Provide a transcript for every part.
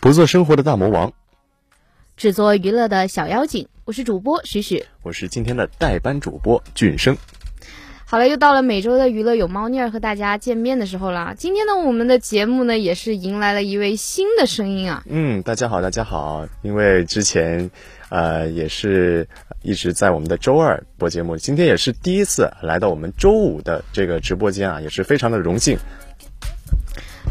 不做生活的大魔王，只做娱乐的小妖精。我是主播许许，我是今天的代班主播俊生。好了，又到了每周的娱乐有猫腻儿和大家见面的时候了。今天呢，我们的节目呢也是迎来了一位新的声音啊。嗯，大家好，大家好。因为之前，呃，也是一直在我们的周二播节目，今天也是第一次来到我们周五的这个直播间啊，也是非常的荣幸。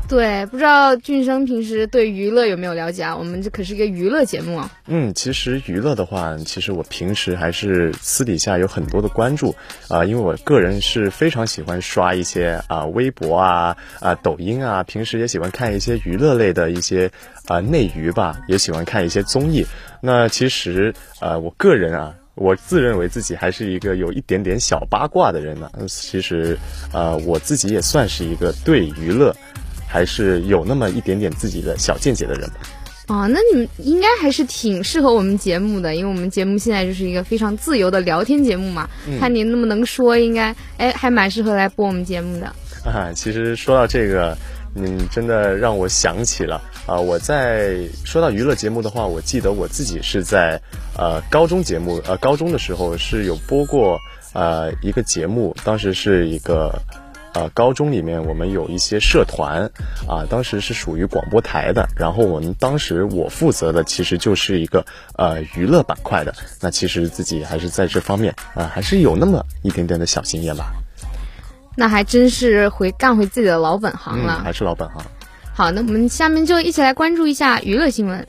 对，不知道俊生平时对娱乐有没有了解啊？我们这可是一个娱乐节目啊。嗯，其实娱乐的话，其实我平时还是私底下有很多的关注啊，因为我个人是非常喜欢刷一些啊微博啊啊抖音啊，平时也喜欢看一些娱乐类的一些啊内娱吧，也喜欢看一些综艺。那其实呃，我个人啊，我自认为自己还是一个有一点点小八卦的人呢。其实呃，我自己也算是一个对娱乐。还是有那么一点点自己的小见解的人吧。哦，那你们应该还是挺适合我们节目的，因为我们节目现在就是一个非常自由的聊天节目嘛。看您那么能说，应该哎还蛮适合来播我们节目的。啊，其实说到这个，嗯，真的让我想起了啊，我在说到娱乐节目的话，我记得我自己是在呃高中节目呃高中的时候是有播过呃一个节目，当时是一个。呃，高中里面我们有一些社团，啊，当时是属于广播台的。然后我们当时我负责的其实就是一个呃娱乐板块的。那其实自己还是在这方面啊，还是有那么一点点的小经验吧。那还真是回干回自己的老本行了，还是老本行。好，那我们下面就一起来关注一下娱乐新闻。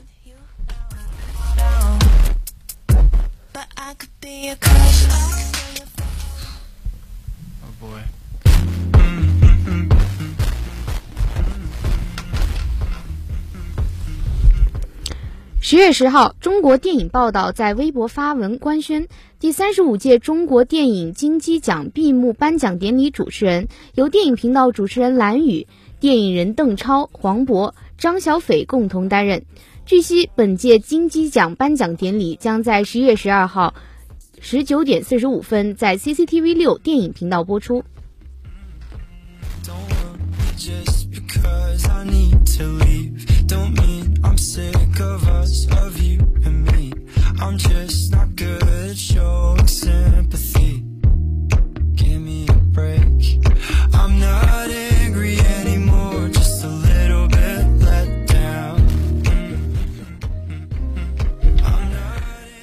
十月十号，中国电影报道在微博发文官宣，第三十五届中国电影金鸡奖闭幕颁奖典礼主持人由电影频道主持人蓝宇、电影人邓超、黄渤、张小斐共同担任。据悉，本届金鸡奖颁奖典礼将在十月十二号十九点四十五分在 CCTV 六电影频道播出。I'm sick of us of you and me. I'm just not good at showing sympathy. Give me a break. I'm not angry anymore just a little bit let down.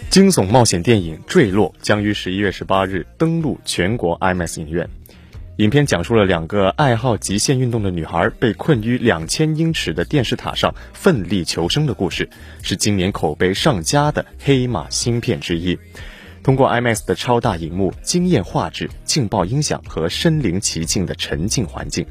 惊悚冒险电影坠落将于十一月十八日登陆全国 imax 影院。影片讲述了两个爱好极限运动的女孩被困于两千英尺的电视塔上奋力求生的故事，是今年口碑上佳的黑马新片之一。通过 IMAX 的超大荧幕、惊艳画质、劲爆音响和身临其境的沉浸环境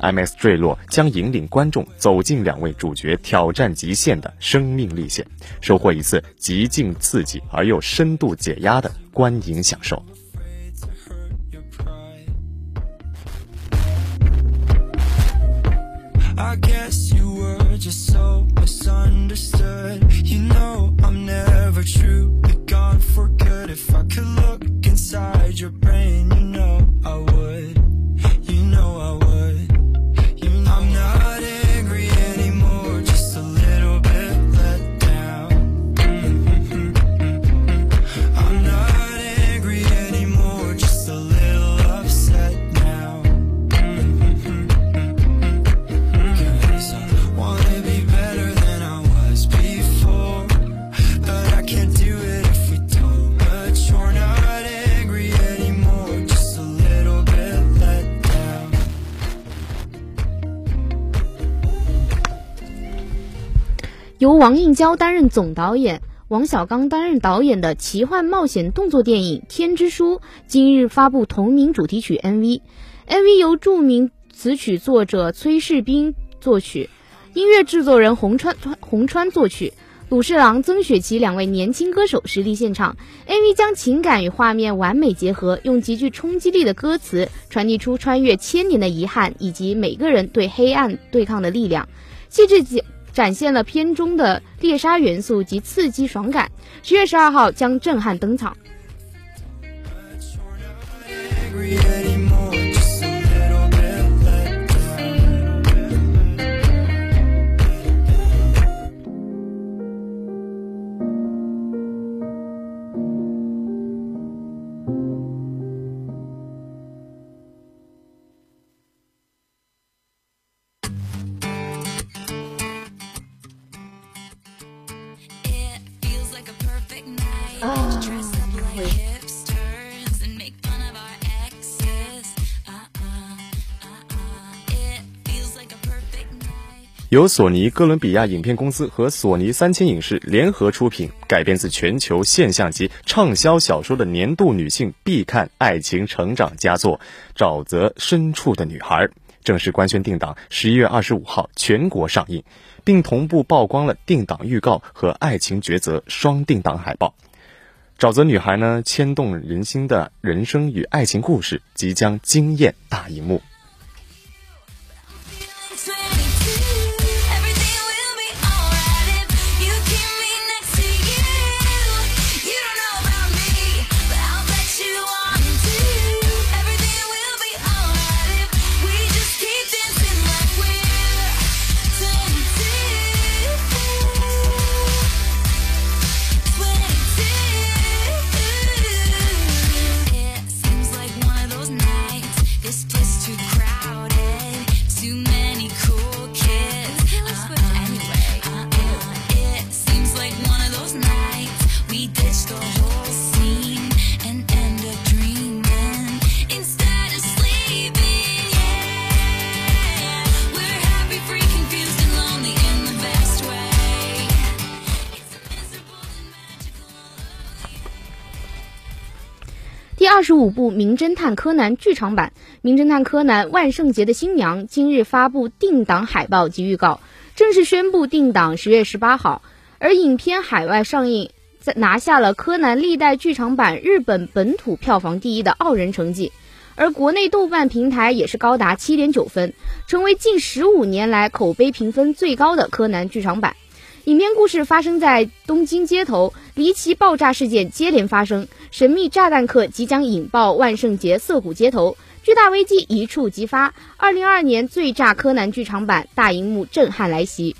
，IMAX 坠落将引领观众走进两位主角挑战极限的生命历险，收获一次极尽刺激而又深度解压的观影享受。I guess you were just so misunderstood. You know I'm never truly gone for good. If I could look inside your brain, you know I would 王映娇担任总导演，王小刚担任导演的奇幻冒险动作电影《天之书》今日发布同名主题曲 MV。MV 由著名词曲作者崔世斌作曲，音乐制作人洪川洪川作曲，鲁士郎、曾雪琪两位年轻歌手实力献唱。MV 将情感与画面完美结合，用极具冲击力的歌词传递出穿越千年的遗憾，以及每个人对黑暗对抗的力量。细致展展现了片中的猎杀元素及刺激爽感。十月十二号将震撼登场。由索尼哥伦比亚影片公司和索尼三千影视联合出品，改编自全球现象级畅销小说的年度女性必看爱情成长佳作《沼泽深处的女孩》，正式官宣定档十一月二十五号全国上映，并同步曝光了定档预告和爱情抉择双定档海报。《沼泽女孩》呢，牵动人心的人生与爱情故事即将惊艳大荧幕。十五部《名侦探柯南》剧场版《名侦探柯南：万圣节的新娘》今日发布定档海报及预告，正式宣布定档十月十八号。而影片海外上映，在拿下了柯南历代剧场版日本本土票房第一的傲人成绩，而国内豆瓣平台也是高达七点九分，成为近十五年来口碑评分最高的柯南剧场版。影片故事发生在东京街头，离奇爆炸事件接连发生，神秘炸弹客即将引爆万圣节涩谷街头，巨大危机一触即发。二零二二年最炸柯南剧场版大荧幕震撼来袭。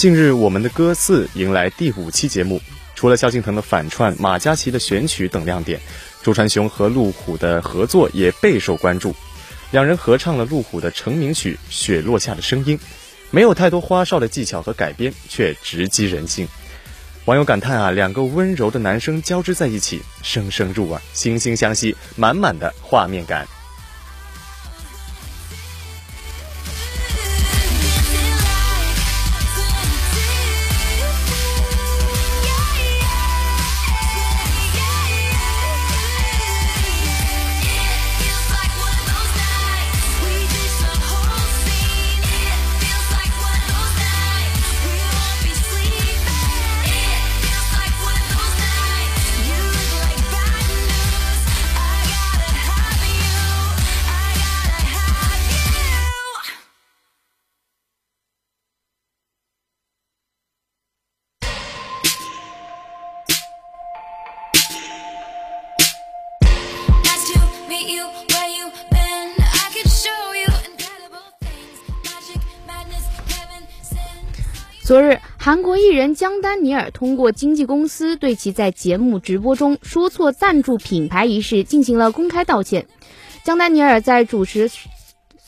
近日，我们的歌四迎来第五期节目。除了萧敬腾的反串、马嘉祺的选曲等亮点，周传雄和路虎的合作也备受关注。两人合唱了路虎的成名曲《雪落下的声音》，没有太多花哨的技巧和改编，却直击人心。网友感叹啊，两个温柔的男生交织在一起，声声入耳，惺惺相惜，满满的画面感。昨日，韩国艺人姜丹尼尔通过经纪公司对其在节目直播中说错赞助品牌一事进行了公开道歉。姜丹尼尔在主持《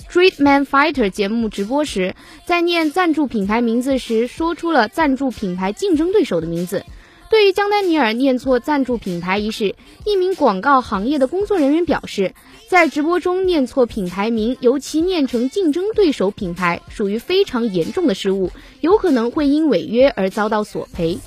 Street Man Fighter》节目直播时，在念赞助品牌名字时说出了赞助品牌竞争对手的名字。对于江丹尼尔念错赞助品牌一事，一名广告行业的工作人员表示。在直播中念错品牌名，尤其念成竞争对手品牌，属于非常严重的失误，有可能会因违约而遭到索赔。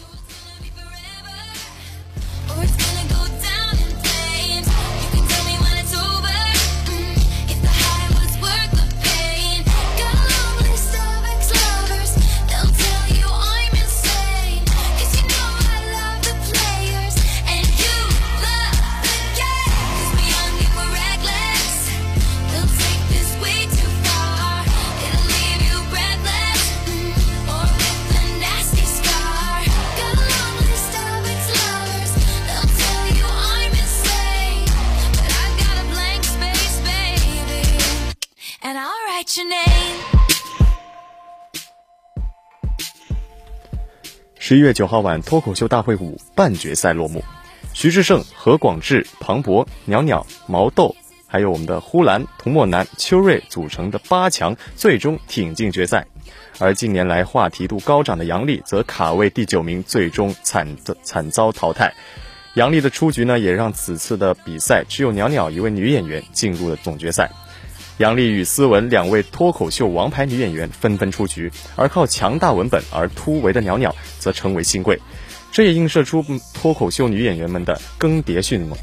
十一月九号晚，脱口秀大会五半决赛落幕，徐志胜、何广智、庞博、袅袅、毛豆，还有我们的呼兰、童漠南、邱瑞组成的八强，最终挺进决赛。而近年来话题度高涨的杨笠，则卡位第九名，最终惨惨遭淘汰。杨笠的出局呢，也让此次的比赛只有袅袅一位女演员进入了总决赛。杨丽与思文两位脱口秀王牌女演员纷纷出局，而靠强大文本而突围的袅袅则成为新贵。这也映射出脱口秀女演员们的更迭迅猛。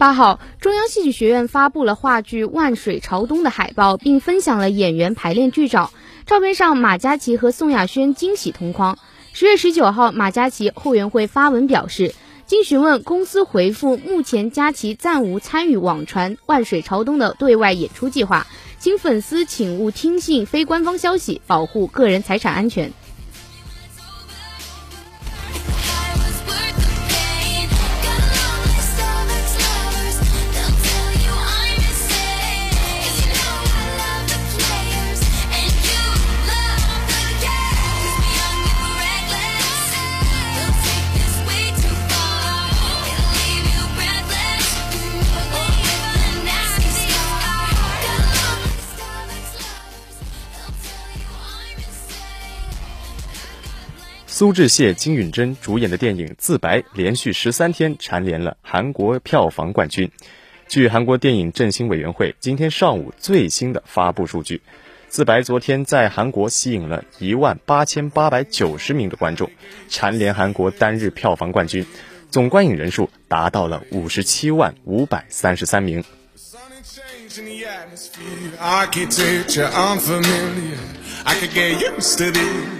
八号，中央戏剧学院发布了话剧《万水朝东》的海报，并分享了演员排练剧照。照片上，马嘉祺和宋亚轩惊喜同框。十月十九号，马嘉祺后援会发文表示，经询问，公司回复，目前嘉祺暂无参与网传《万水朝东》的对外演出计划，请粉丝请勿听信非官方消息，保护个人财产安全。苏志燮、金允珍主演的电影《自白》连续十三天蝉联了韩国票房冠军。据韩国电影振兴委员会今天上午最新的发布数据，《自白》昨天在韩国吸引了一万八千八百九十名的观众，蝉联韩国单日票房冠军，总观影人数达到了五十七万五百三十三名。by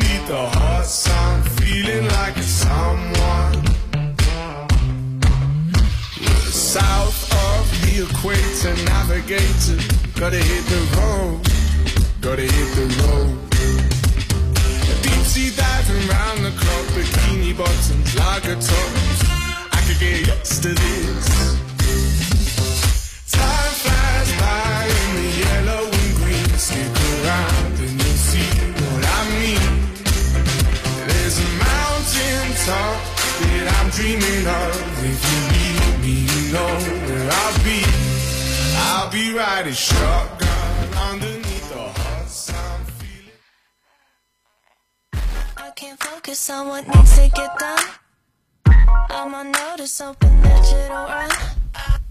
of the equator, navigator. Gotta hit the road, gotta hit the road. Deep sea diving round the clock, bikini bottoms, lager tops. I could get used can't focus on what needs to get done. I'm on notice, run.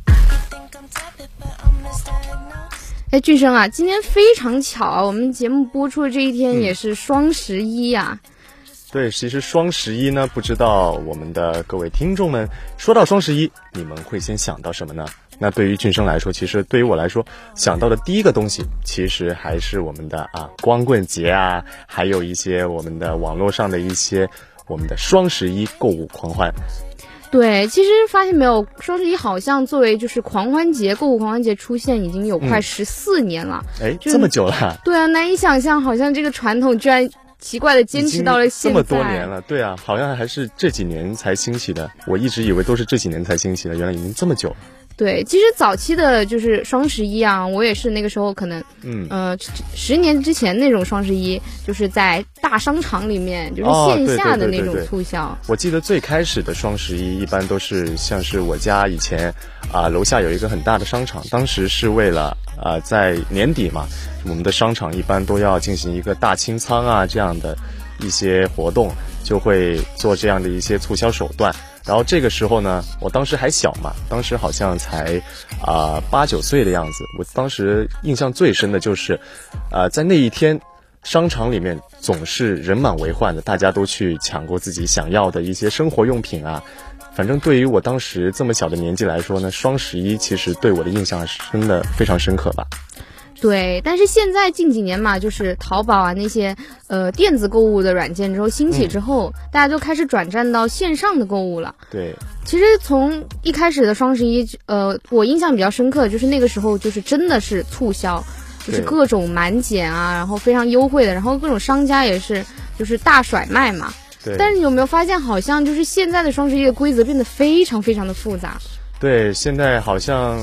You think I'm tepid, but I'm misdiagnosed. 哎，俊生啊，今天非常巧啊，我们节目播出的这一天也是双十一呀、对，其实双十一呢，不知道我们的各位听众们说到双十一，你们会先想到什么呢？那对于俊生来说，其实对于我来说，想到的第一个东西，其实还是我们的啊光棍节啊，还有一些我们的网络上的一些我们的双十一购物狂欢。对，其实发现没有，双十一好像作为就是狂欢节、购物狂欢节出现已经有快嗯十四年了。哎，就这么久了，对啊，难以想象，好像这个传统居然奇怪的坚持到了现在。这么多年了。对啊，好像还是这几年才兴起的。我一直以为都是这几年才兴起的，原来已经这么久了。对，其实早期的就是双十一啊，我也是那个时候可能，嗯，呃，十年之前那种双十一，就是在大商场里面，就是哦线下的那种对对对对对促销。我记得最开始的双十一一般都是像是我家以前啊、楼下有一个很大的商场，当时是为了啊、在年底嘛，我们的商场一般都要进行一个大清仓啊这样的一些活动，就会做这样的一些促销手段。然后这个时候呢，我当时还小嘛，当时好像才啊八九岁的样子。我当时印象最深的就是，呃，在那一天，商场里面总是人满为患的，大家都去抢购自己想要的一些生活用品啊。反正对于我当时这么小的年纪来说呢，双十一其实对我的印象是真的非常深刻吧。对，但是现在近几年嘛，就是淘宝啊那些呃电子购物的软件之后兴起之后，大家就开始转战到线上的购物了。对，其实从一开始的双十一，呃，我印象比较深刻，就是那个时候就是真的是促销，就是各种满减啊，然后非常优惠的，然后各种商家也是就是大甩卖嘛。对，但是你有没有发现，好像就是现在的双十一的规则变得非常非常的复杂？对，现在好像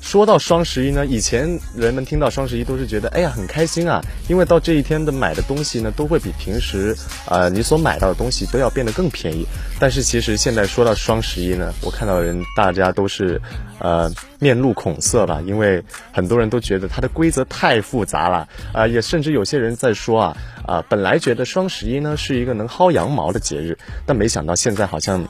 说到双十一呢，以前人们听到双十一都是觉得，哎呀，很开心啊，因为到这一天的买的东西呢，都会比平时呃你所买到的东西都要变得更便宜。但是其实现在说到双十一呢，我看到人大家都是呃面露恐色吧，因为很多人都觉得它的规则太复杂了啊、也甚至有些人在说啊啊、本来觉得双十一呢是一个能薅羊毛的节日，但没想到现在好像。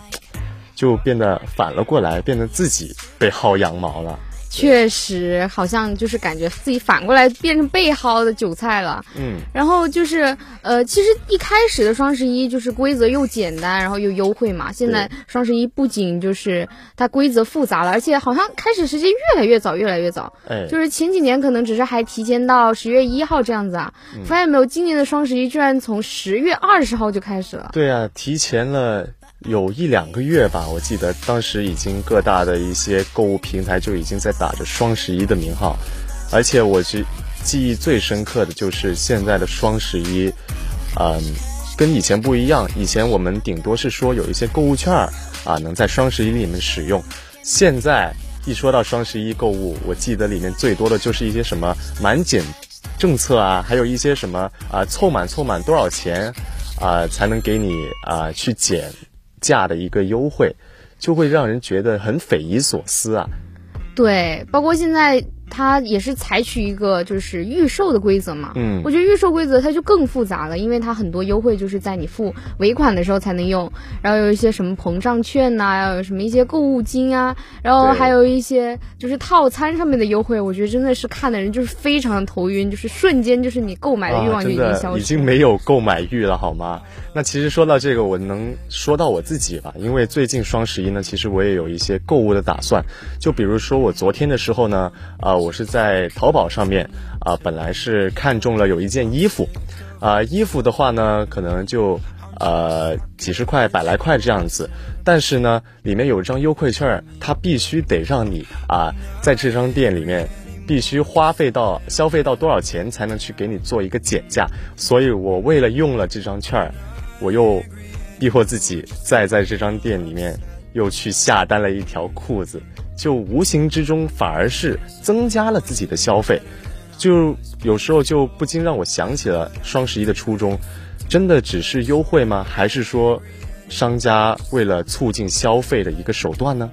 就变得反了过来，变得自己被薅羊毛了。确实，好像就是感觉自己反过来变成被薅的韭菜了。嗯，然后就是，呃，其实一开始的双十一就是规则又简单，然后又优惠嘛。现在双十一不仅就是它规则复杂了，而且好像开始时间越来越早，越来越早。哎，就是前几年可能只是还提前到十月一号这样子啊，嗯发现没有？今年的双十一居然从十月二十号就开始了。对啊，提前了有一两个月吧，我记得当时已经各大的一些购物平台就已经在打着双十一的名号，而且我记记忆最深刻的就是现在的双十一，嗯，跟以前不一样，以前我们顶多是说有一些购物券儿啊能在双十一里面使用，现在一说到双十一购物，我记得里面最多的就是一些什么满减政策啊，还有一些什么啊凑满凑满多少钱啊才能给你啊去减价的一个优惠，就会让人觉得很匪夷所思啊。对，包括现在它也是采取一个就是预售的规则嘛。嗯我觉得预售规则它就更复杂了，因为它很多优惠就是在你付尾款的时候才能用，然后有一些什么膨胀券呐、有什么一些购物金啊，然后还有一些就是套餐上面的优惠，我觉得真的是看的人就是非常的头晕，就是瞬间就是你购买的欲望就真已经消失已经没有购买欲了，好吗？那其实说到这个，我能说到我自己吧，因为最近双十一呢，其实我也有一些购物的打算。就比如说我昨天的时候呢，啊、我是在淘宝上面啊、本来是看中了有一件衣服，啊、衣服的话呢，可能就呃几十块、百来块这样子，但是呢，里面有一张优惠券，它必须得让你啊、在这张店里面。必须花费到消费到多少钱才能去给你做一个减价，所以我为了用了这张券，我又逼迫自己再在这张店里面又去下单了一条裤子，就无形之中反而是增加了自己的消费，就有时候就不禁让我想起了双十一的初衷，真的只是优惠吗？还是说商家为了促进消费的一个手段呢？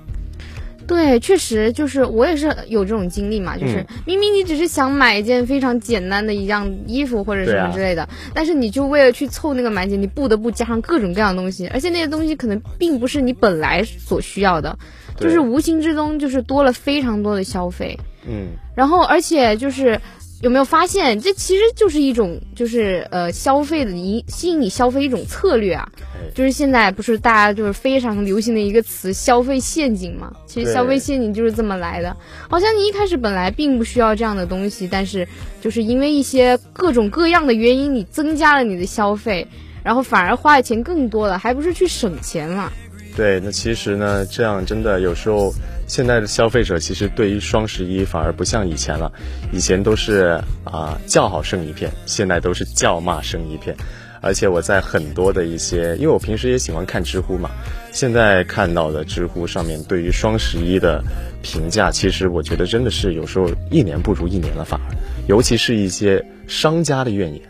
对，确实就是我也是有这种经历嘛，就是嗯明明你只是想买一件非常简单的一样衣服或者什么之类的，但是你就为了去凑那个满减，你不得不加上各种各样的东西，而且那些东西可能并不是你本来所需要的，就是无形之中就是多了非常多的消费，嗯，然后而且就是。有没有发现，这其实就是一种，就是呃消费的一吸引你消费一种策略啊，哎就是现在不是大家就是非常流行的一个词“消费陷阱”嘛？其实消费陷阱就是这么来的。好像你一开始本来并不需要这样的东西，但是就是因为一些各种各样的原因，你增加了你的消费，然后反而花的钱更多了，还不是去省钱了。对，那其实呢，这样真的有时候，现在的消费者其实对于双十一反而不像以前了，以前都是啊、叫好声一片，现在都是叫骂声一片，而且我在很多的一些，因为我平时也喜欢看知乎嘛，现在看到的知乎上面对于双十一的评价，其实我觉得真的是有时候一年不如一年了，反而，尤其是一些商家的怨言，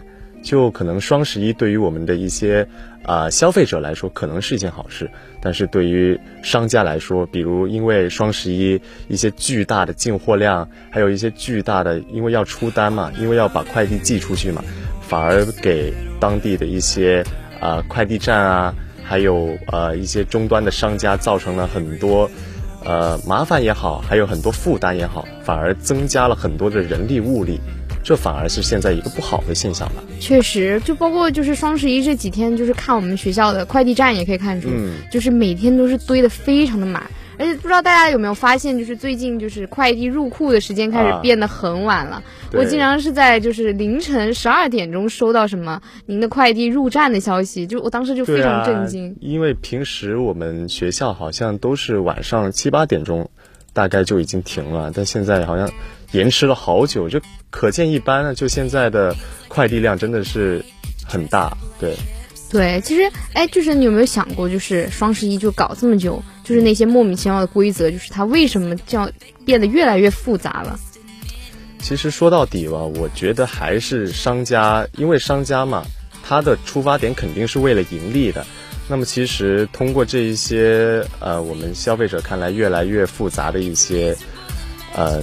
就可能双十一对于我们的一些啊、消费者来说可能是一件好事，但是对于商家来说，比如因为双十一一些巨大的进货量，还有一些巨大的，因为要出单嘛，因为要把快递寄出去嘛，反而给当地的一些啊、快递站啊，还有呃一些终端的商家造成了很多呃麻烦也好，还有很多负担也好，反而增加了很多的人力物力，这反而是现在一个不好的现象吧。确实，就包括就是双十一这几天，就是看我们学校的快递站也可以看出，嗯就是每天都是堆得非常的满。而且不知道大家有没有发现，就是最近就是快递入库的时间开始啊变得很晚了。对我经常是在就是凌晨十二点钟收到什么您的快递入站的消息，就我当时就非常震惊。啊。因为平时我们学校好像都是晚上七八点钟，大概就已经停了，但现在好像延迟了好久，就可见一斑啊！就现在的快递量真的是很大，对。对，其实哎，就是你有没有想过，就是双十一就搞这么久，就是那些莫名其妙的规则，就是它为什么这样变得越来越复杂了？其实说到底吧，我觉得还是商家，因为商家嘛，他的出发点肯定是为了盈利的。那么其实通过这一些呃，我们消费者看来越来越复杂的一些嗯、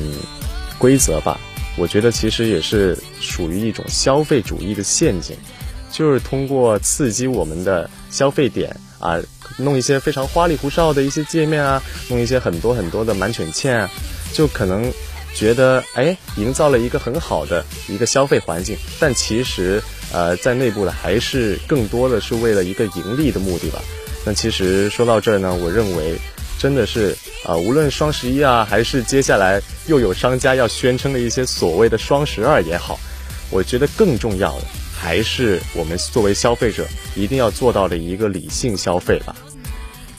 规则吧，我觉得其实也是属于一种消费主义的陷阱，就是通过刺激我们的消费点啊，弄一些非常花里胡哨的一些界面啊，弄一些很多很多的满犬欠啊，就可能觉得哎，营造了一个很好的一个消费环境，但其实呃，在内部的还是更多的是为了一个盈利的目的吧。那其实说到这儿呢，我认为真的是啊、无论双十一啊，还是接下来又有商家要宣称的一些所谓的双十二也好，我觉得更重要的还是我们作为消费者一定要做到的一个理性消费吧。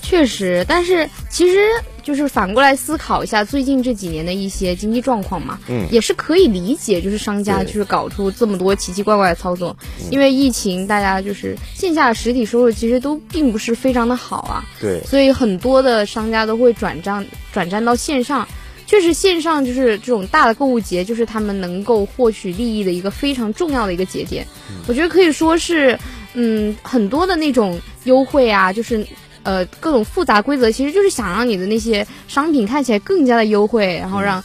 确实，但是其实就是反过来思考一下最近这几年的一些经济状况嘛，嗯。也是可以理解，就是商家就是搞出这么多奇奇怪怪的操作，因为疫情，大家就是线下的实体收入其实都并不是非常的好啊，对，所以很多的商家都会转账转战到线上。确实，线上就是这种大的购物节，就是他们能够获取利益的一个非常重要的一个节点。我觉得可以说是，嗯，很多的那种优惠啊，就是呃各种复杂规则，其实就是想让你的那些商品看起来更加的优惠，然后让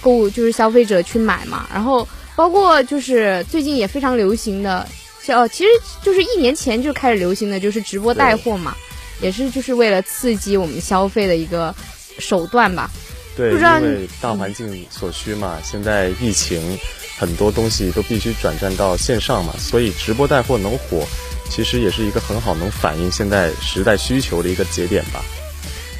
购物就是消费者去买嘛。然后包括就是最近也非常流行的，呃，其实就是一年前就开始流行的就是直播带货嘛。也是就是为了刺激我们消费的一个手段吧。对，不知道因为大环境所需嘛，现在疫情很多东西都必须转战到线上嘛，所以直播带货能火，其实也是一个很好能反映现在时代需求的一个节点吧。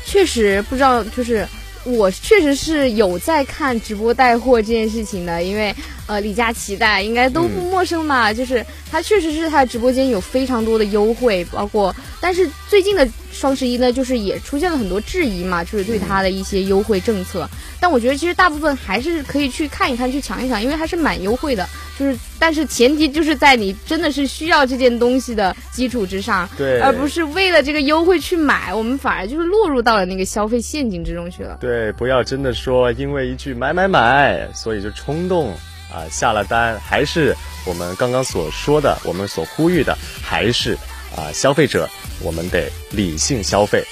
确实不知道，就是我确实是有在看直播带货这件事情的，因为呃李佳琦大家应该都不陌生嘛，就是他确实是他的直播间有非常多的优惠，包括但是最近的双十一呢，就是也出现了很多质疑嘛，就是对他的一些优惠政策，但我觉得其实大部分还是可以去看一看，去抢一抢，因为还是蛮优惠的，就是但是前提就是在你真的是需要这件东西的基础之上，对。而不是为了这个优惠去买，我们反而就是落入到了那个消费陷阱之中去了。对，不要真的说因为一句买买买，所以就冲动啊、下了单，还是我们刚刚所说的，我们所呼吁的，还是啊、消费者，我们得理性消费。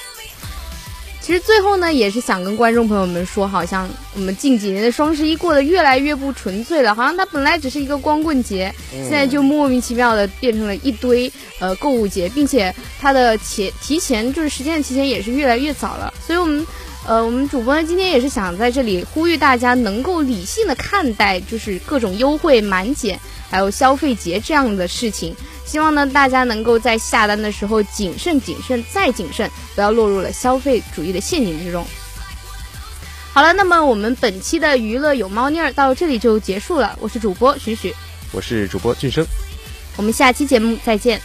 其实最后呢，也是想跟观众朋友们说，好像我们近几年的双十一过得越来越不纯粹了，好像它本来只是一个光棍节，现在就莫名其妙的变成了一堆呃购物节，并且它的前提前就是时间的提前也是越来越早了，所以我们。呃，我们主播呢今天也是想在这里呼吁大家能够理性的看待，就是各种优惠满减，还有消费节这样的事情。希望呢大家能够在下单的时候谨慎、谨慎再谨慎，不要落入了消费主义的陷阱之中。好了，那么我们本期的娱乐有猫腻儿到这里就结束了。我是主播许许，我是主播俊生。我们下期节目再见。